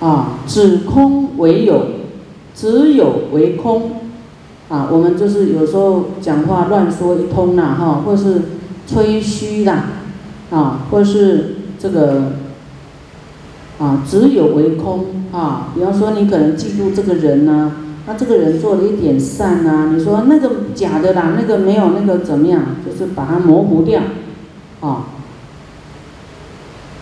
啊，只空为有，只有为空，啊，我们就是有时候讲话乱说一通啦，哈，或是吹嘘啦，啊，或是这个，啊，只有为空，啊，比方说你可能嫉妒这个人呢，那这个人做了一点善呐，你说那个假的啦，那个没有那个怎么样，就是把它模糊掉，啊，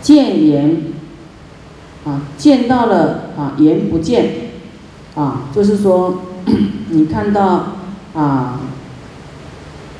见言。啊，见到了啊，言不见，啊，就是说，你看到啊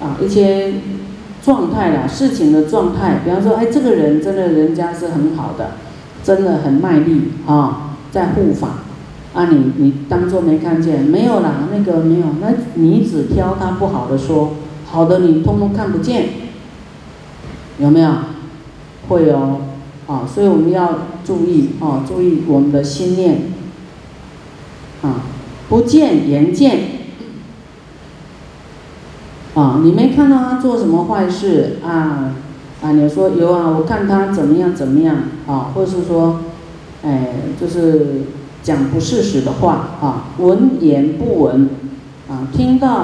啊一些状态啦，事情的状态，比方说，哎，这个人真的人家是很好的，真的很卖力啊，在护法，啊，你你当做没看见，没有啦，那个没有，那你只挑他不好的说，好的你通通看不见，有没有？会哦。啊，所以我们要注意啊，注意我们的心念啊，不见言见啊，你没看到他做什么坏事啊啊，你说有啊，我看他怎么样怎么样啊，或是说，哎，就是讲不事实的话啊，闻言不闻啊，听到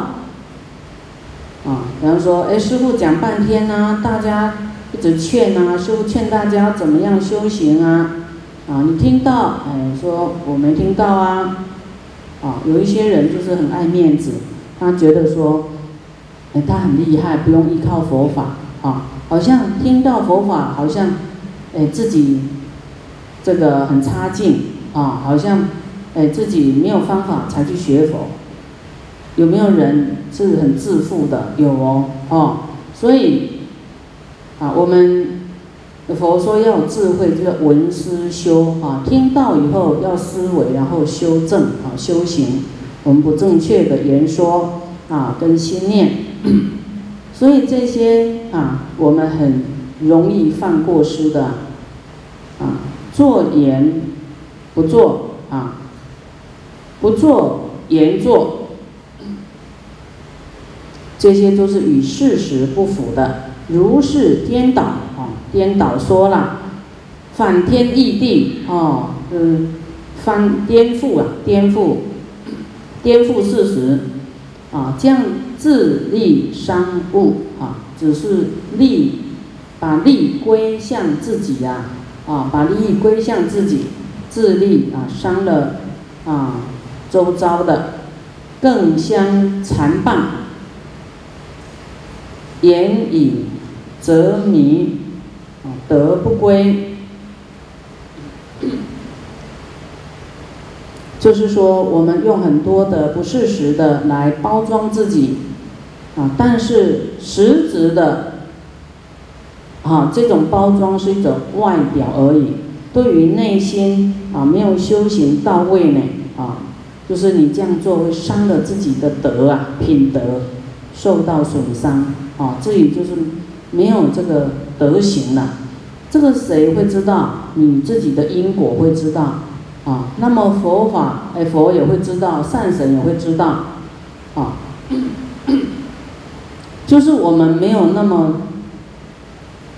啊，比方说，哎，师傅讲半天呢，大家。一直劝啊，师傅劝大家怎么样修行啊？啊，你听到？哎，说我没听到啊。啊，有一些人就是很爱面子，他觉得说，哎，他很厉害，不用依靠佛法啊，好像听到佛法，好像，哎，自己这个很差劲啊，好像，哎，自己没有方法才去学佛。有没有人是很自负的？有哦，哦，所以。啊，我们佛说要有智慧，就要闻思修啊。听到以后要思维，然后修正啊，修行。我们不正确的言说啊，跟心念，所以这些啊，我们很容易犯过失的啊。做言不做啊，不做言做，这些都是与事实不符的。如是颠倒啊，颠倒说了，反天异地哦，嗯，翻颠覆啊，颠覆，颠覆事实啊，这样自利伤物啊，只是利，把利归向自己呀，啊，把利益归向自己，自利啊，伤了啊，周遭的，更相残谤，言以。则迷，啊，德不归，就是说，我们用很多的不事实的来包装自己，啊，但是实质的，啊，这种包装是一种外表而已，对于内心啊没有修行到位呢，啊，就是你这样做会伤了自己的德啊，品德受到损伤，啊，这也就是。没有这个德行了，这个谁会知道？你自己的因果会知道啊。那么佛法，哎，佛也会知道，善神也会知道啊。就是我们没有那么，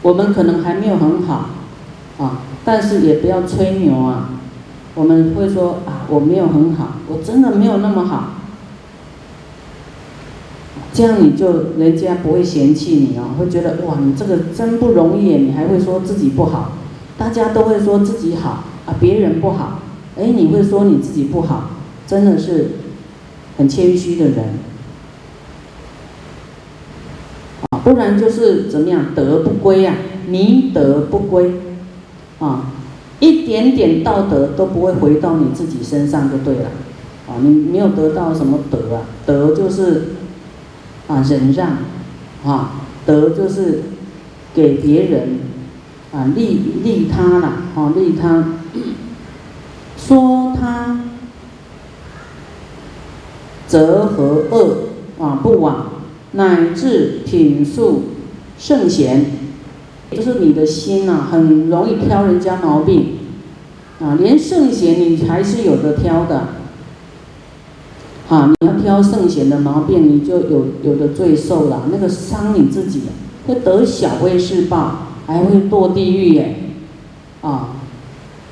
我们可能还没有很好啊，但是也不要吹牛啊。我们会说啊，我没有很好，我真的没有那么好。这样你就人家不会嫌弃你哦，会觉得哇，你这个真不容易，你还会说自己不好，大家都会说自己好啊，别人不好，哎，你会说你自己不好，真的是很谦虚的人啊，不然就是怎么样，德不归啊，迷德不归啊，一点点道德都不会回到你自己身上就对了啊，你没有得到什么德啊，德就是。啊，忍让，啊，德就是给别人啊利利他了，啊利他，说他则和恶啊不往，乃至品素圣贤，就是你的心呐，很容易挑人家毛病，啊，连圣贤你还是有的挑的。啊，你要挑圣贤的毛病，你就有有的罪受了，那个伤你自己，会得小威势报，还会堕地狱耶，啊，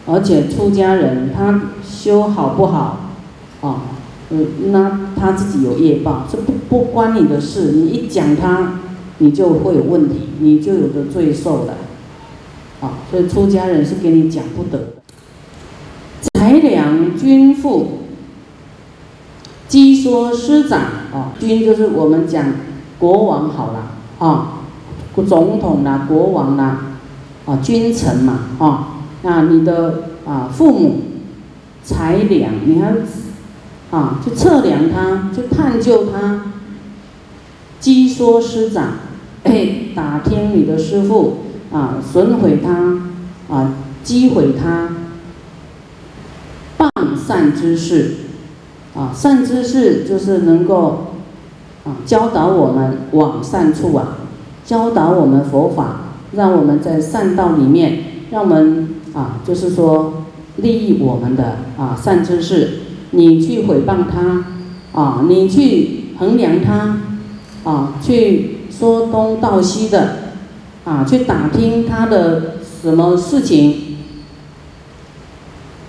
而且出家人他修好不好，啊，嗯，那他自己有业报，这不不关你的事。你一讲他，你就会有问题，你就有的罪受了，啊，所以出家人是给你讲不得的。裁量君父，鸡说师长，啊，君就是我们讲国王好了，啊，总统啦，国王啦，啊，君臣嘛，啊。那你的啊父母裁量，你还啊去测量他，去探究他，击说师长，哎，打听你的师傅啊，损毁他啊，击毁他，谤善之事啊，善知识就是能够啊教导我们往善处啊，教导我们佛法，让我们在善道里面，让我们。啊，就是说利益我们的啊善知识，你去诽谤他，啊，你去衡量他，啊，去说东道西的，啊，去打听他的什么事情，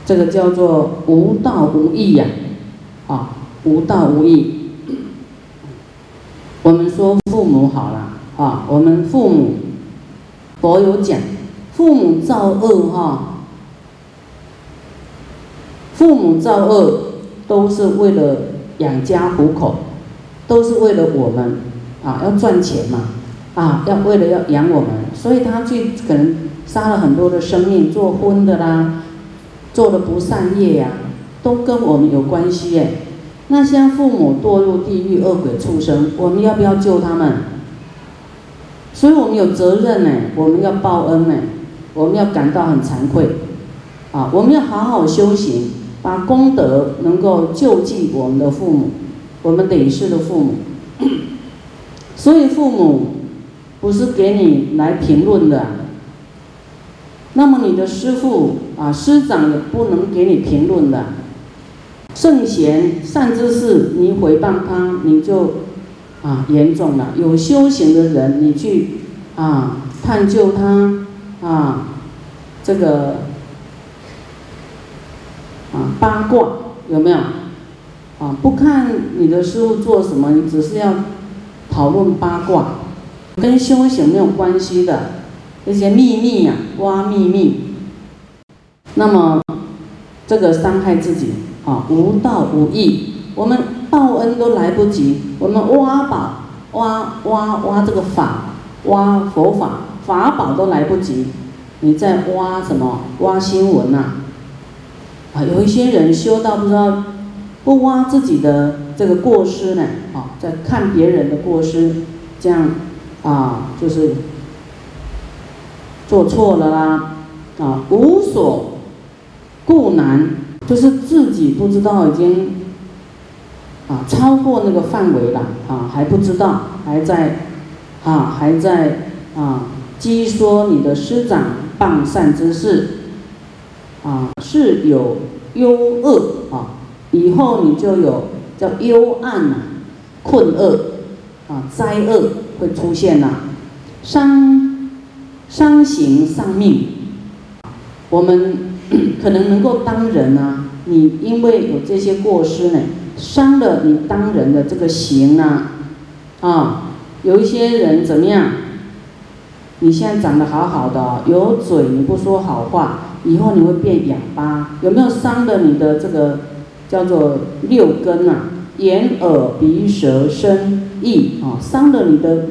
这个叫做无道无义呀，啊无道无义。我们说父母好了，啊，我们父母，佛有讲。父母造恶哈，父母造恶都是为了养家糊口，都是为了我们啊，要赚钱嘛啊，要为了要养我们，所以他去可能杀了很多的生命，做荤的啦，做的不善业呀，都跟我们有关系耶。那现在父母堕入地狱恶鬼畜生，我们要不要救他们？所以我们有责任呢，我们要报恩呢。我们要感到很惭愧，啊，我们要好好修行，把功德能够救济我们的父母，我们累世的父母。所以父母不是给你来评论的，那么你的师父啊师长也不能给你评论的。圣贤善知识，你诽谤他，你就啊严重了。有修行的人，你去啊探究他。啊，这个啊八卦有没有？啊，不看你的师傅做什么，你只是要讨论八卦，跟修行没有关系的那些秘密呀，挖秘密。那么这个伤害自己啊，无道无义，我们报恩都来不及，我们挖宝挖挖挖这个法，挖佛法。法宝都来不及，你在挖什么？挖新闻呐！啊，有一些人修到不知道，不挖自己的这个过失呢，啊，在看别人的过失，这样啊，就是做错了啦，啊，无所故难，就是自己不知道已经啊超过那个范围了，啊，还不知道，还在啊，还在啊。积说你的师长谤善之事，啊，是有忧恶啊，以后你就有叫幽暗呐，困厄啊，灾厄会出现呐，伤伤行丧命。我们可能能够当人啊，你因为有这些过失呢，伤了你当人的这个行啊，啊，有一些人怎么样？你现在长得好好的，有嘴你不说好话，以后你会变哑巴。有没有伤了你的这个叫做六根啊？眼、耳、鼻、舌、身、意啊，伤了你的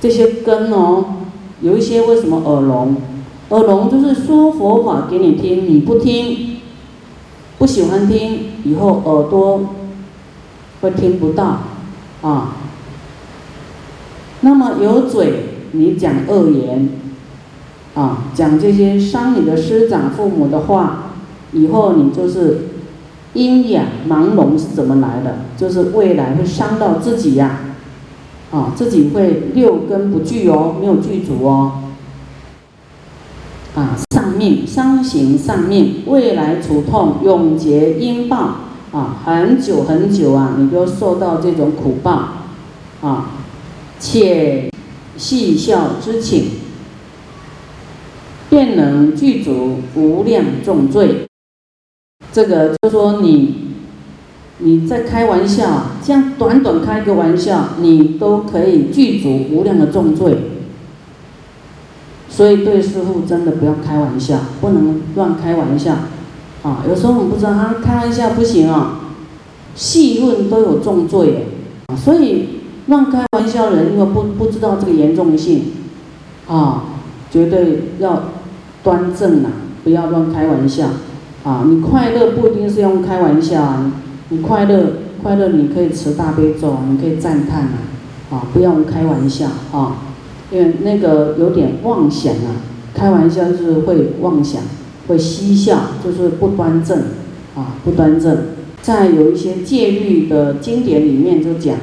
这些根哦。有一些为什么耳聋？耳聋就是说佛法给你听，你不听，不喜欢听，以后耳朵会听不到啊。那么有嘴，你讲恶言，啊，讲这些伤你的师长父母的话，以后你就是阴阳盲聋是怎么来的？就是未来会伤到自己呀，啊，自己会六根不具哦，没有具足哦，啊，丧命伤行丧命，未来除痛永结阴报啊，很久很久啊，你都受到这种苦报，啊。且细笑之情，便能具足无量重罪。这个就说你，你在开玩笑，这样短短开个玩笑，你都可以具足无量的重罪。所以对师傅真的不要开玩笑，不能乱开玩笑。啊，有时候我们不知道，他开玩笑不行啊，细论都有重罪耶。所以乱开玩笑的人，因为不不知道这个严重性，啊，绝对要端正呐，不要乱开玩笑。啊，你快乐不一定是用开玩笑啊，你快乐快乐你可以持大悲咒，你可以赞叹啊，啊，不要开玩笑啊，因为那个有点妄想啊，开玩笑就是会妄想，会嬉笑，就是不端正啊，不端正。在有一些戒律的经典里面就讲，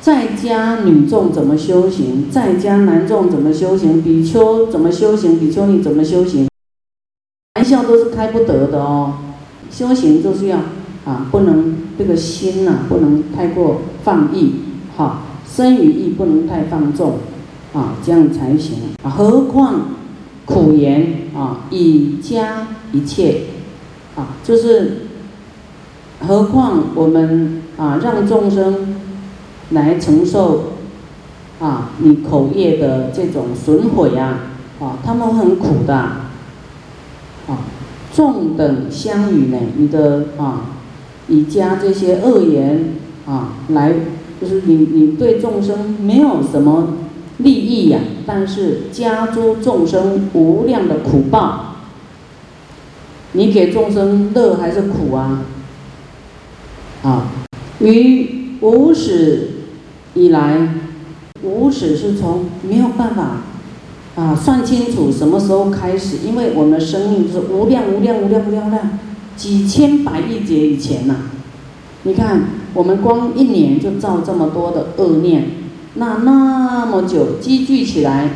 在家女众怎么修行，在家男众怎么修行，比丘怎么修行，比丘尼怎么修行。玩笑都是开不得的哦，修行就是要啊，不能这个心呐，不能太过放逸，哈，身与意不能太放纵，啊，这样才行啊。何况苦言啊，以加一切，啊，就是何况我们啊，让众生来承受啊，你口业的这种损毁啊，啊，他们很苦的。啊，众等相与呢，你的啊，以加这些恶言啊，来就是你你对众生没有什么利益呀，但是加诸众生无量的苦报，你给众生乐还是苦啊？啊，于无始以来，无始是从没有办法。啊，算清楚什么时候开始？因为我们的生命是无量无量无量无量量，几千百亿劫以前呐。你看，我们光一年就造这么多的恶念，那那么久积聚起来，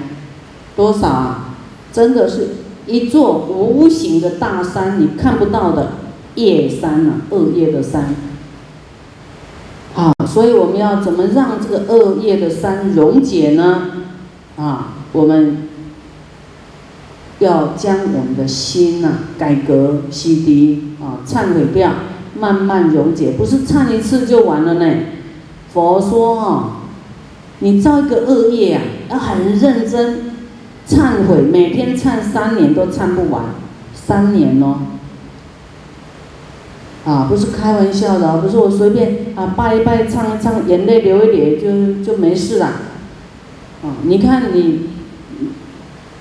多少啊？真的是一座无形的大山，你看不到的业山啊，恶业的山。好，所以我们要怎么让这个恶业的山溶解呢？啊，我们。要将我们的心呐改革洗涤啊，忏悔掉，慢慢溶解，不是忏一次就完了呢。佛说啊，你造一个恶业啊，要很认真忏悔，每天忏三年都忏不完，三年哦。啊，不是开玩笑的，不是我随便啊拜一拜，唱一唱，眼泪流一流就就没事了。啊，你看你。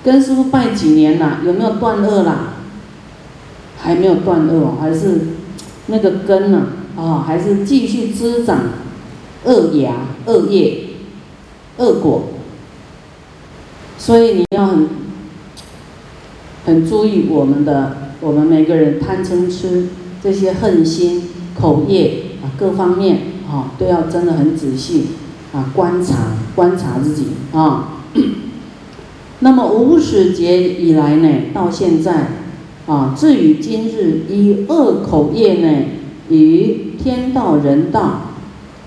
跟师傅拜几年了？有没有断恶啦？还没有断恶，还是那个根呢？啊，还是继续滋长恶芽、恶业、恶果。所以你要很很注意我们的，我们每个人贪嗔痴这些恨心、口业啊，各方面啊，都要真的很仔细啊，观察观察自己啊。那么无始劫以来呢，到现在，啊，至于今日，以恶口业呢，与天道人道，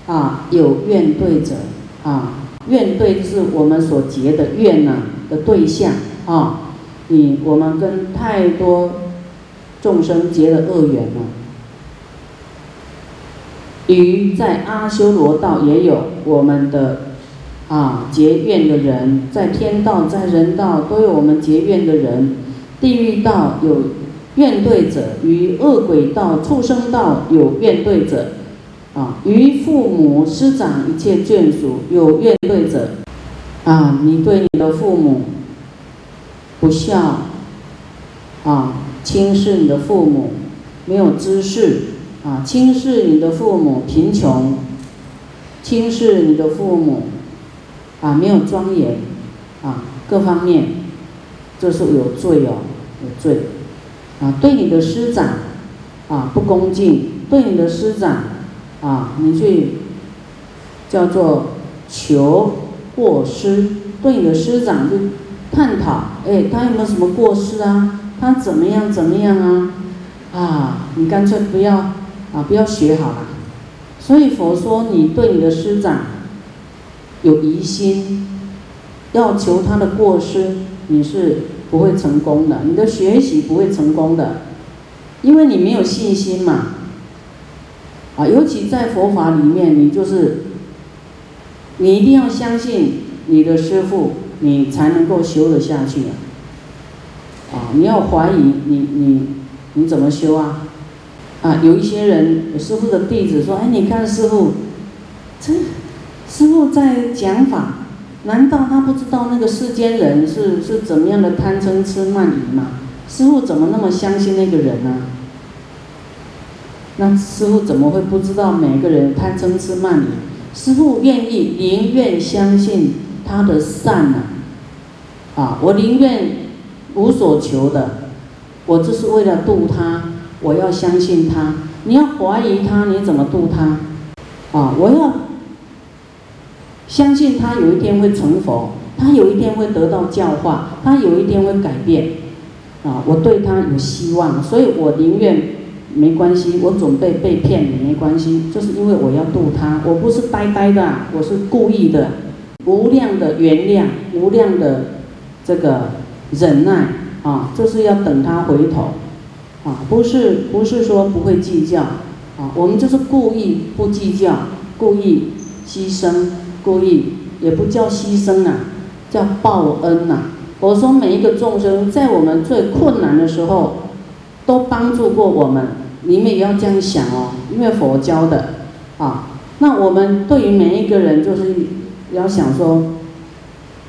啊，有怨对者，啊，怨对是我们所结的怨呐的对象，啊，你我们跟太多众生结了恶缘了，于在阿修罗道也有我们的。啊，结怨的人，在天道、在人道都有我们结怨的人；地狱道有怨对者，与恶鬼道、畜生道有怨对者，啊，与父母师长一切眷属有怨对者，啊，你对你的父母不孝，啊，轻视你的父母，没有知识，啊，轻视你的父母贫穷，轻视你的父母。啊，没有庄严，啊，各方面，这是有罪哦，有罪，啊，对你的师长，啊，不恭敬，对你的师长，啊，你去叫做求过失，对你的师长就探讨，哎，他有没有什么过失啊？他怎么样怎么样啊？啊，你干脆不要，啊，不要学好了。所以佛说，你对你的师长。有疑心，要求他的过失，你是不会成功的，你的学习不会成功的，因为你没有信心嘛。啊，尤其在佛法里面，你就是，你一定要相信你的师傅，你才能够修得下去啊。啊，你要怀疑你你你怎么修啊？啊，有一些人师傅的弟子说：“哎，你看师傅，这师傅在讲法。”难道他不知道那个世间人是是怎么样的贪嗔痴慢疑吗？师傅怎么那么相信那个人呢？那师傅怎么会不知道每个人贪嗔痴慢疑？师傅愿意宁愿相信他的善呢？啊，我宁愿无所求的，我这是为了度他，我要相信他。你要怀疑他，你怎么度他？啊，我要。相信他有一天会成佛，他有一天会得到教化，他有一天会改变，啊，我对他有希望，所以我宁愿没关系，我准备被骗也没关系，就是因为我要渡他，我不是呆呆的，我是故意的，无量的原谅，无量的这个忍耐，啊，就是要等他回头，啊，不是不是说不会计较，啊，我们就是故意不计较，故意牺牲。故意也不叫牺牲啊，叫报恩呐。我说每一个众生在我们最困难的时候，都帮助过我们，你们也要这样想哦，因为佛教的啊。那我们对于每一个人，就是要想说，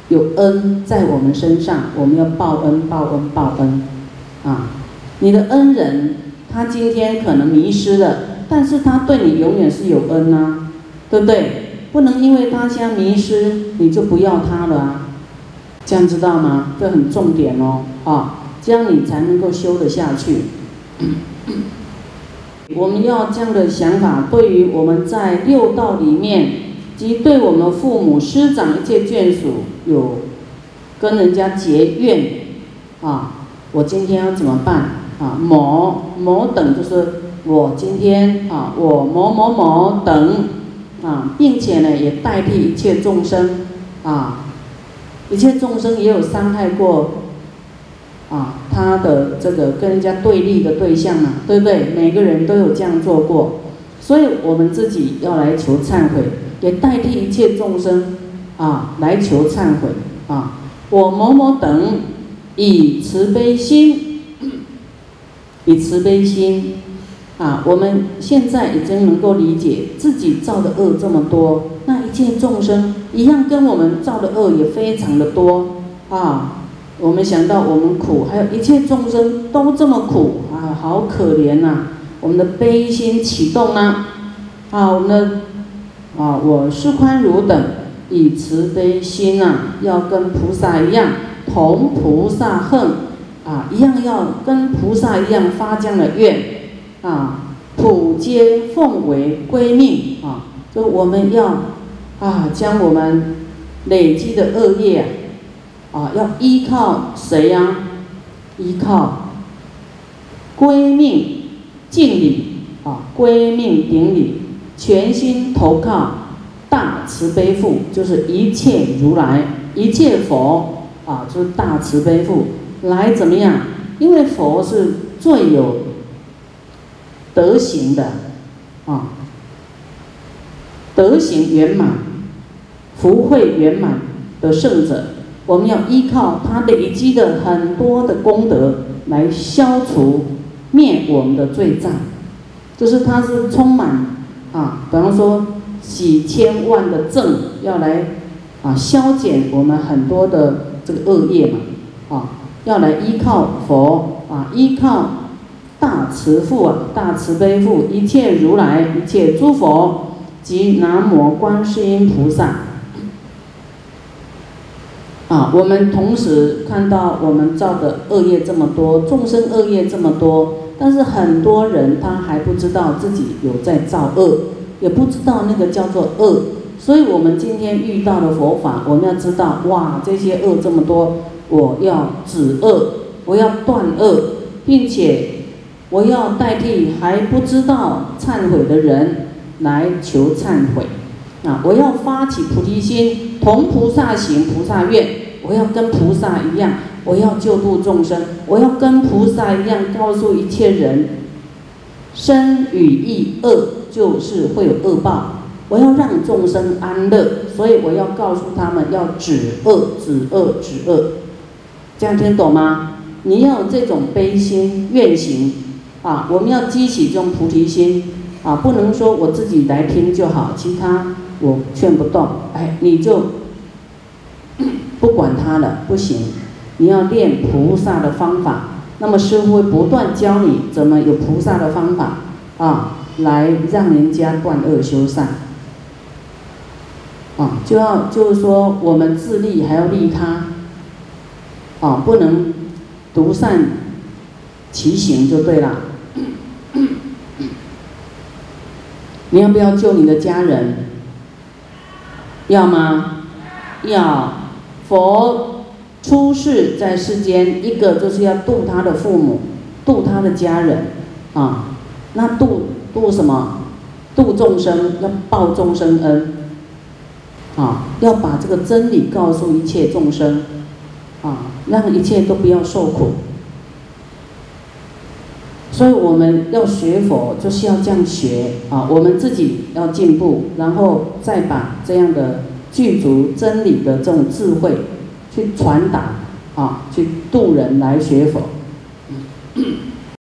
有恩在我们身上，我们要报恩、报恩、报恩啊。你的恩人，他今天可能迷失了，但是他对你永远是有恩呐，对不对？不能因为他现在迷失，你就不要他了啊！这样知道吗？这很重点哦，啊，这样你才能够修得下去。我们要这样的想法，对于我们在六道里面，及对我们父母师长一切眷属有跟人家结怨啊，我今天要怎么办啊？某某等就是我今天啊，我某某某等。啊，并且呢，也代替一切众生，啊，一切众生也有伤害过，啊，他的这个跟人家对立的对象嘛，对不对？每个人都有这样做过，所以我们自己要来求忏悔，也代替一切众生，啊，来求忏悔，啊，我某某等以慈悲心，以慈悲心。啊，我们现在已经能够理解自己造的恶这么多，那一切众生一样跟我们造的恶也非常的多啊。我们想到我们苦，还有一切众生都这么苦啊，好可怜呐。我们的悲心启动呢，啊，我们的啊，我是宽如等以慈悲心呐，要跟菩萨一样，同菩萨恨啊，一样要跟菩萨一样发这样的愿。啊，普皆奉为归命啊！就我们要啊，将我们累积的恶业啊，啊要依靠谁呀？依靠归命敬礼啊，归命顶礼，全心投靠大慈悲父，就是一切如来，一切佛啊，就是大慈悲父来怎么样？因为佛是最有。德行的，啊，德行圆满、福慧圆满的圣者，我们要依靠他累积的很多的功德来消除灭我们的罪障，就是他是充满啊，比方说几千万的正要来啊消减我们很多的这个恶业嘛，啊，要来依靠佛啊，依靠。大慈父啊，大慈悲父，一切如来，一切诸佛及南无观世音菩萨。啊，我们同时看到我们造的恶业这么多，众生恶业这么多，但是很多人他还不知道自己有在造恶，也不知道那个叫做恶。所以我们今天遇到的佛法，我们要知道，哇，这些恶这么多，我要止恶，我要断恶，并且。我要代替还不知道忏悔的人来求忏悔，啊！我要发起菩提心，同菩萨行菩萨愿，我要跟菩萨一样，我要救度众生，我要跟菩萨一样，告诉一切人，生与意恶就是会有恶报。我要让众生安乐，所以我要告诉他们要止恶、止恶、止恶。这样听懂吗？你要有这种悲心、愿行啊！我们要激起这种菩提心啊！不能说我自己来听就好，其他我劝不动。哎，你就不管他了，不行。你要练菩萨的方法，那么师傅会不断教你怎么有菩萨的方法啊，来让人家断恶修善。啊，就要就是说，我们自利还要利他，啊，不能独善其行就对了。你要不要救你的家人？要吗？要。佛出世在世间，一个就是要度他的父母，度他的家人，啊，那度度什么？度众生，要报众生恩。啊，要把这个真理告诉一切众生，啊，让一切都不要受苦。所以我们要学佛，就是要这样学啊。我们自己要进步，然后再把这样的具足真理的这种智慧去传达啊，去度人来学佛。